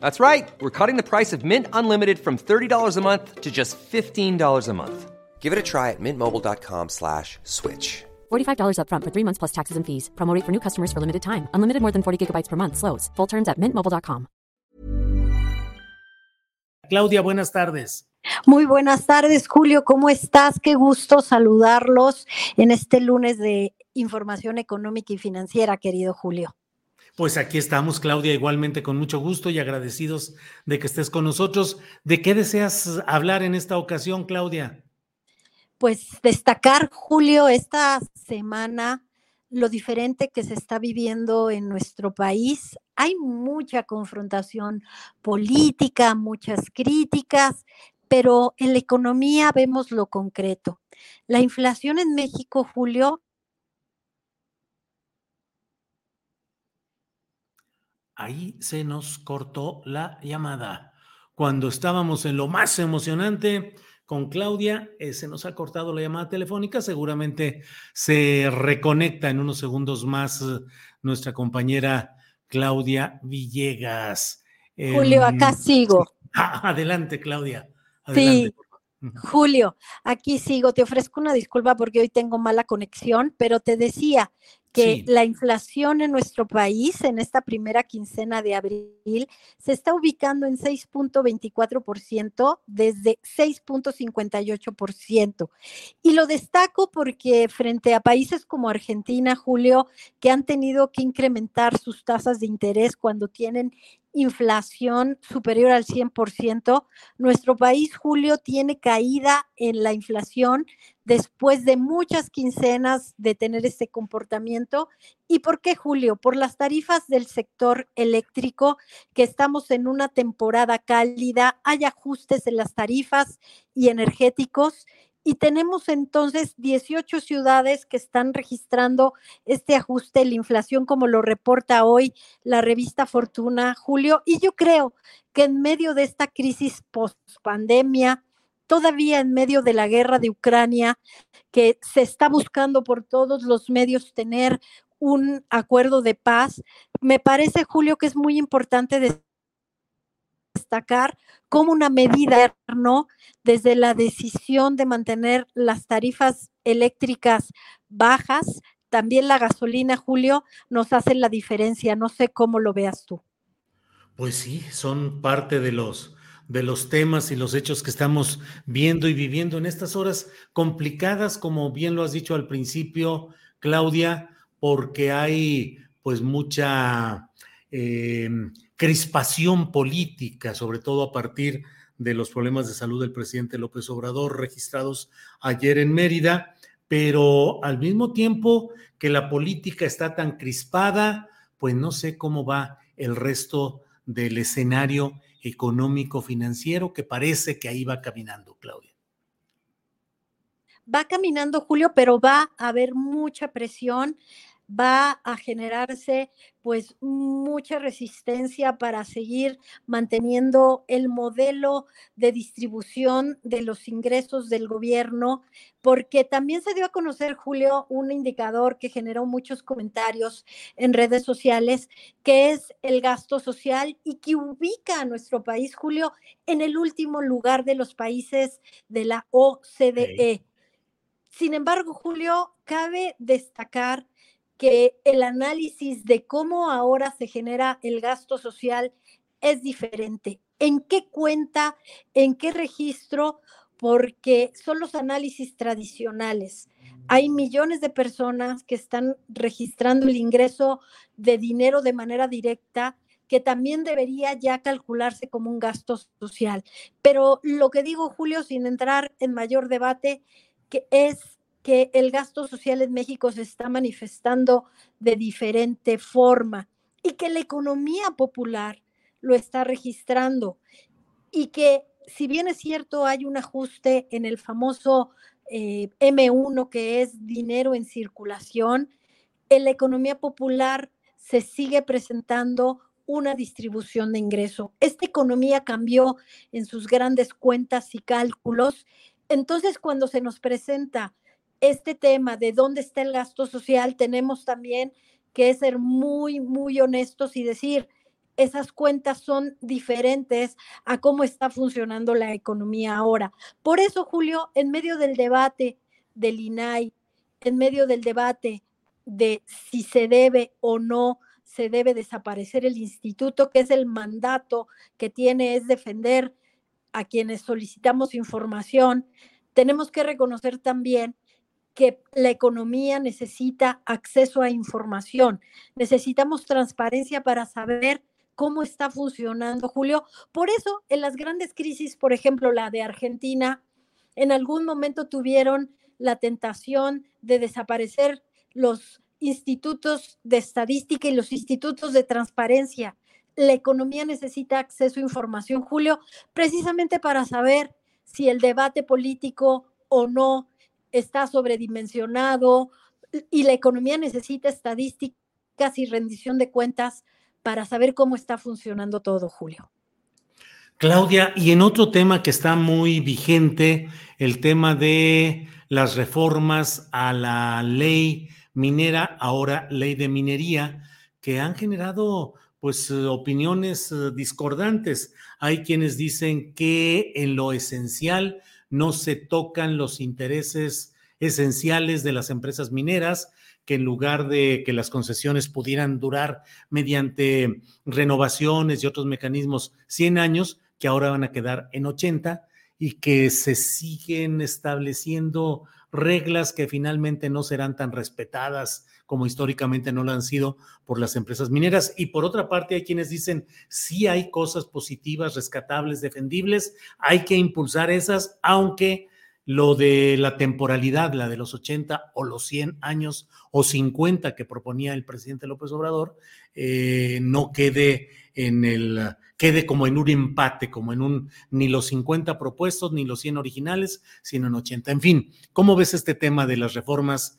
That's right. We're cutting the price of Mint Unlimited from $30 a month to just $15 a month. Give it a try at mintmobile.com slash switch. $45 upfront for three months plus taxes and fees. Promote for new customers for limited time. Unlimited more than 40 gigabytes per month. Slows. Full terms at mintmobile.com. Claudia, buenas tardes. Muy buenas tardes, Julio. ¿Cómo estás? Qué gusto saludarlos en este lunes de información económica y financiera, querido Julio. Pues aquí estamos, Claudia, igualmente con mucho gusto y agradecidos de que estés con nosotros. ¿De qué deseas hablar en esta ocasión, Claudia? Pues destacar, Julio, esta semana lo diferente que se está viviendo en nuestro país. Hay mucha confrontación política, muchas críticas, pero en la economía vemos lo concreto. La inflación en México, Julio, ahí se nos cortó la llamada. Cuando estábamos en lo más emocionante con Claudia, eh, se nos ha cortado la llamada telefónica. Seguramente se reconecta en unos segundos más eh, nuestra compañera Claudia Villegas. Julio, acá sigo. adelante, Claudia. Sí. Julio, aquí sigo. Te ofrezco una disculpa porque hoy tengo mala conexión, pero te decía, que la inflación en nuestro país en esta primera quincena de abril se está ubicando en 6.24% desde 6.58%. Y lo destaco porque frente a países como Argentina, Julio, que han tenido que incrementar sus tasas de interés cuando tienen inflación superior al 100%. Nuestro país, Julio, tiene caída en la inflación después de muchas quincenas de tener este comportamiento. ¿Y por qué, Julio? Por las tarifas del sector eléctrico, que estamos en una temporada cálida, hay ajustes en las tarifas y energéticos y tenemos entonces 18 ciudades que están registrando este ajuste, la inflación, como lo reporta hoy la revista Fortuna, Julio. Y yo creo que en medio de esta crisis post-pandemia, todavía en medio de la guerra de Ucrania, que se está buscando por todos los medios tener un acuerdo de paz, me parece, Julio, que es muy importante destacar como una medida, ¿no? Desde la decisión de mantener las tarifas eléctricas bajas, también la gasolina, Julio, nos hace la diferencia. No sé cómo lo veas tú. Pues sí, son parte de los de los temas y los hechos que estamos viendo y viviendo en estas horas complicadas, como bien lo has dicho al principio, Claudia, porque hay pues mucha eh, crispación política, sobre todo a partir de los problemas de salud del presidente López Obrador registrados ayer en Mérida, pero al mismo tiempo que la política está tan crispada, pues no sé cómo va el resto del escenario económico financiero que parece que ahí va caminando, Claudia. Va caminando, Julio, pero va a haber mucha presión va a generarse pues mucha resistencia para seguir manteniendo el modelo de distribución de los ingresos del gobierno, porque también se dio a conocer, Julio, un indicador que generó muchos comentarios en redes sociales, que es el gasto social y que ubica a nuestro país, Julio, en el último lugar de los países de la OCDE. Sin embargo, Julio, cabe destacar que el análisis de cómo ahora se genera el gasto social es diferente. en qué cuenta, en qué registro, porque son los análisis tradicionales. Hay millones de personas que están registrando el ingreso de dinero de manera directa que también debería ya calcularse como un gasto social. Pero lo que digo, Julio, sin entrar en mayor debate, que es que el gasto social en México se está manifestando de diferente forma y que la economía popular lo está registrando y que si bien es cierto hay un ajuste en el famoso eh, M1 que es dinero en circulación, en la economía popular se sigue presentando una distribución de ingreso. Esta economía cambió en sus grandes cuentas y cálculos. Entonces, cuando se nos presenta este tema de dónde está el gasto social, tenemos también que ser muy, muy honestos y decir, esas cuentas son diferentes a cómo está funcionando la economía ahora. Por eso, Julio, en medio del debate del INAI, en medio del debate de si se debe o no se debe desaparecer el instituto, que es el mandato que tiene es defender a quienes solicitamos información, tenemos que reconocer también que la economía necesita acceso a información, necesitamos transparencia para saber cómo está funcionando, Julio. Por eso, en las grandes crisis, por ejemplo, la de Argentina, en algún momento tuvieron la tentación de desaparecer los institutos de estadística y los institutos de transparencia. La economía necesita acceso a información, Julio, precisamente para saber si el debate político o no está sobredimensionado y la economía necesita estadísticas y rendición de cuentas para saber cómo está funcionando todo, Julio. Claudia, y en otro tema que está muy vigente, el tema de las reformas a la ley minera, ahora ley de minería, que han generado pues opiniones eh, discordantes. Hay quienes dicen que en lo esencial no se tocan los intereses esenciales de las empresas mineras, que en lugar de que las concesiones pudieran durar mediante renovaciones y otros mecanismos 100 años, que ahora van a quedar en 80 y que se siguen estableciendo reglas que finalmente no serán tan respetadas como históricamente no lo han sido por las empresas mineras. Y por otra parte, hay quienes dicen, sí hay cosas positivas, rescatables, defendibles, hay que impulsar esas, aunque lo de la temporalidad, la de los 80 o los 100 años o 50 que proponía el presidente López Obrador, eh, no quede en el quede como en un empate, como en un ni los 50 propuestos ni los 100 originales, sino en 80. En fin, ¿cómo ves este tema de las reformas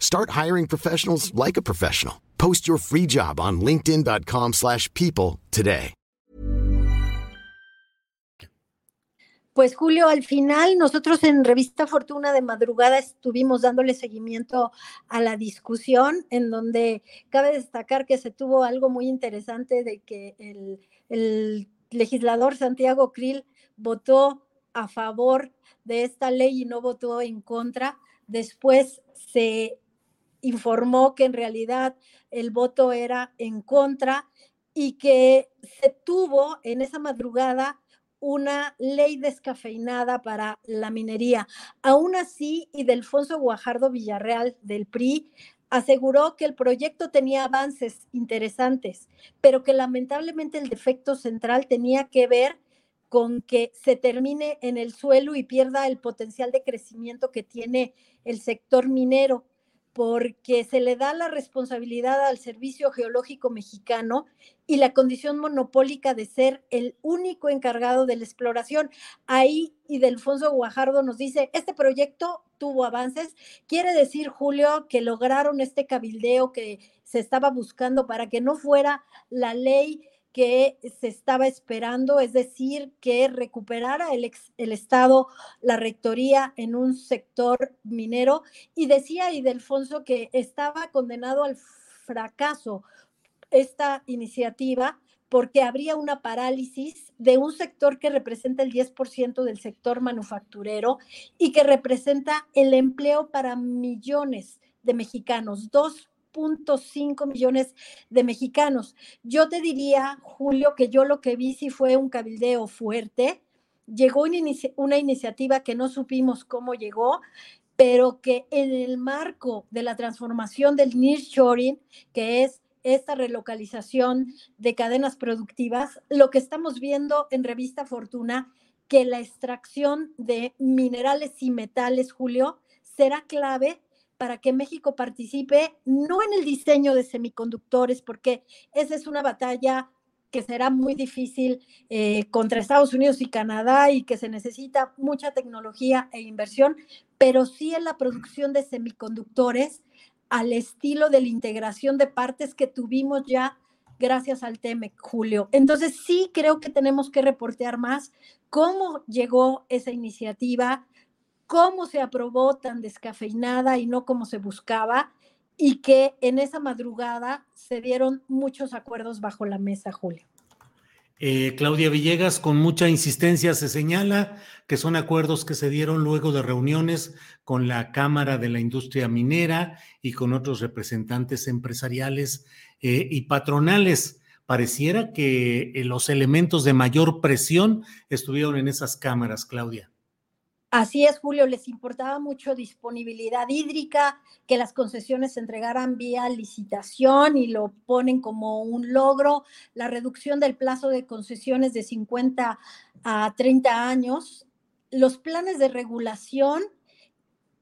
Start hiring professionals like a professional. Post your free job on linkedin.com/people today. Pues Julio, al final nosotros en Revista Fortuna de madrugada estuvimos dándole seguimiento a la discusión en donde cabe destacar que se tuvo algo muy interesante de que el el legislador Santiago Krill votó a favor de esta ley y no votó en contra. Después se informó que en realidad el voto era en contra y que se tuvo en esa madrugada una ley descafeinada para la minería. Aún así, y Delfonso Guajardo Villarreal del PRI aseguró que el proyecto tenía avances interesantes, pero que lamentablemente el defecto central tenía que ver con que se termine en el suelo y pierda el potencial de crecimiento que tiene el sector minero porque se le da la responsabilidad al Servicio Geológico Mexicano y la condición monopólica de ser el único encargado de la exploración. Ahí y Guajardo nos dice, este proyecto tuvo avances, quiere decir, Julio, que lograron este cabildeo que se estaba buscando para que no fuera la ley que se estaba esperando, es decir, que recuperara el, el, Estado la rectoría en un sector minero. Y decía Idelfonso que estaba condenado al fracaso esta iniciativa porque habría una parálisis de un sector que representa el 10% del sector manufacturero y que representa el empleo para millones de mexicanos, dos 5 millones de mexicanos. Yo te diría, Julio, que yo lo que vi sí fue un cabildeo fuerte. Llegó una, iniciativa que no supimos cómo llegó, pero que en el marco de la transformación del nearshoring, que es esta relocalización de cadenas productivas, lo que estamos viendo en Revista Fortuna, que la extracción de minerales y metales, Julio, será clave para que México participe no en el diseño de semiconductores, porque esa es una batalla que será muy difícil eh, contra Estados Unidos y Canadá y que se necesita mucha tecnología e inversión, pero sí en la producción de semiconductores al estilo de la integración de partes que tuvimos ya gracias al TEMEC, Julio. Entonces sí creo que tenemos que reportear más cómo llegó esa iniciativa, cómo se aprobó tan descafeinada y no como se buscaba, y que en esa madrugada se dieron muchos acuerdos bajo la mesa, Julio. Eh, Claudia Villegas, con mucha insistencia se señala que son acuerdos que se dieron luego de reuniones con la Cámara de la Industria Minera y con otros representantes empresariales eh, y patronales. Pareciera que eh, los elementos de mayor presión estuvieron en esas cámaras, Claudia. Así es, Julio, les importaba mucho disponibilidad hídrica, que las concesiones se entregaran vía licitación y lo ponen como un logro, la reducción del plazo de concesiones de 50 a 30 años, los planes de regulación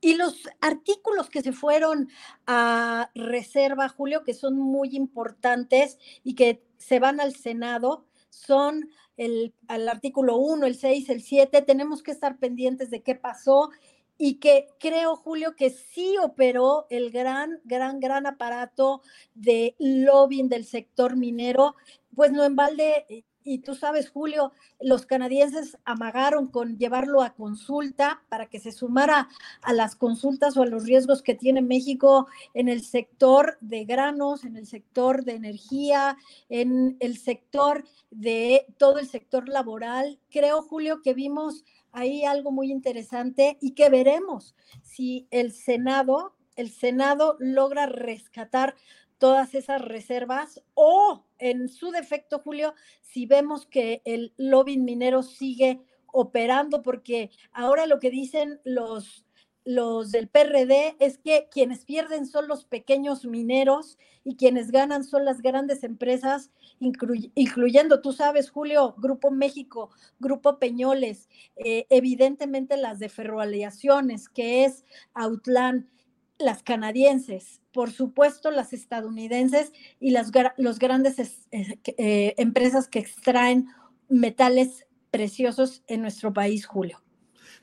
y los artículos que se fueron a reserva, Julio, que son muy importantes y que se van al Senado, son el, al artículo 1, el 6, el 7, tenemos que estar pendientes de qué pasó y que creo, Julio, que sí operó el gran, gran, gran aparato de lobbying del sector minero, pues no en balde eh, y tú sabes, Julio, los canadienses amagaron con llevarlo a consulta para que se sumara a las consultas o a los riesgos que tiene México en el sector de granos, en el sector de energía, en el sector de todo el sector laboral. Creo, Julio, que vimos ahí algo muy interesante y que veremos si el Senado, el Senado logra rescatar todas esas reservas o en su defecto, Julio, si vemos que el lobby minero sigue operando, porque ahora lo que dicen los, los del PRD es que quienes pierden son los pequeños mineros y quienes ganan son las grandes empresas, incluyendo, tú sabes, Julio, Grupo México, Grupo Peñoles, eh, evidentemente las de ferroaleaciones, que es Autlán las canadienses, por supuesto las estadounidenses y las los grandes eh, empresas que extraen metales preciosos en nuestro país, Julio.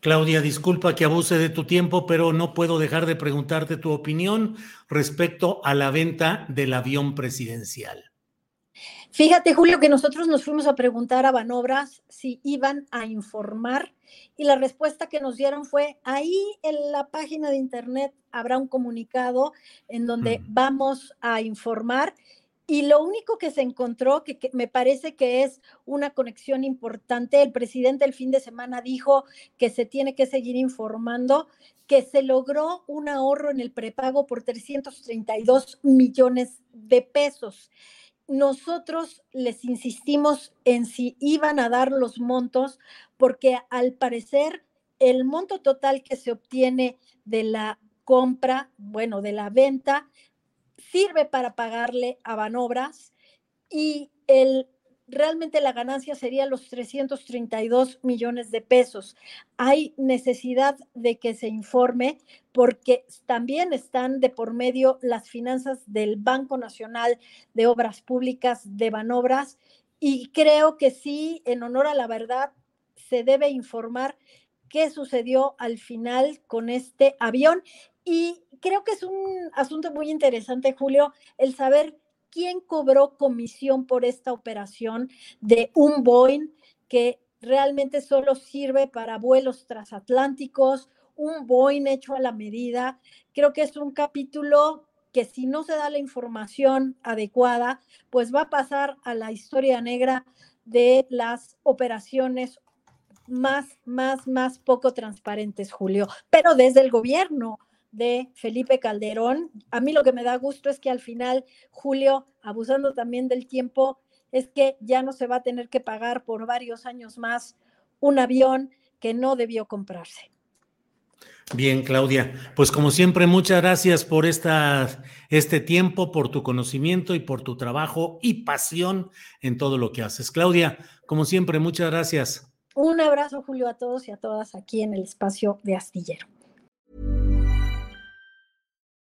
Claudia, disculpa que abuse de tu tiempo, pero no puedo dejar de preguntarte tu opinión respecto a la venta del avión presidencial. Fíjate, Julio, que nosotros nos fuimos a preguntar a Banobras si iban a informar y la respuesta que nos dieron fue, ahí en la página de internet habrá un comunicado en donde vamos a informar. Y lo único que se encontró, que, que, me parece que es una conexión importante, el presidente el fin de semana dijo que se tiene que seguir informando, que se logró un ahorro en el prepago por 332 millones de pesos nosotros les insistimos en si iban a dar los montos, porque al parecer el monto total que se obtiene de la compra, bueno, de la venta, sirve para pagarle a Banobras y el realmente la ganancia sería los 332 millones de pesos. Hay necesidad de que se informe porque también están de por medio las finanzas del Banco Nacional de Obras Públicas de Banobras y creo que sí, en honor a la verdad, se debe informar qué sucedió al final con este avión. Y creo que es un asunto muy interesante, Julio, el saber quién cobró comisión por esta operación de un Boeing que realmente solo sirve para vuelos transatlánticos, un Boeing hecho a la medida. Creo que es un capítulo que si no se da la información adecuada, pues va a pasar a la historia negra de las operaciones más, más, más poco transparentes, Julio, pero desde el gobierno de Felipe Calderón. A mí lo que me da gusto es que al final, Julio, abusando también del tiempo, es que ya no se va a tener que pagar por varios años más un avión que no debió comprarse. Bien, Claudia. Pues como siempre, muchas gracias por esta, este tiempo, por tu conocimiento y por tu trabajo y pasión en todo lo que haces. Claudia, como siempre, muchas gracias. Un abrazo, Julio, a todos y a todas aquí en el espacio de Astillero.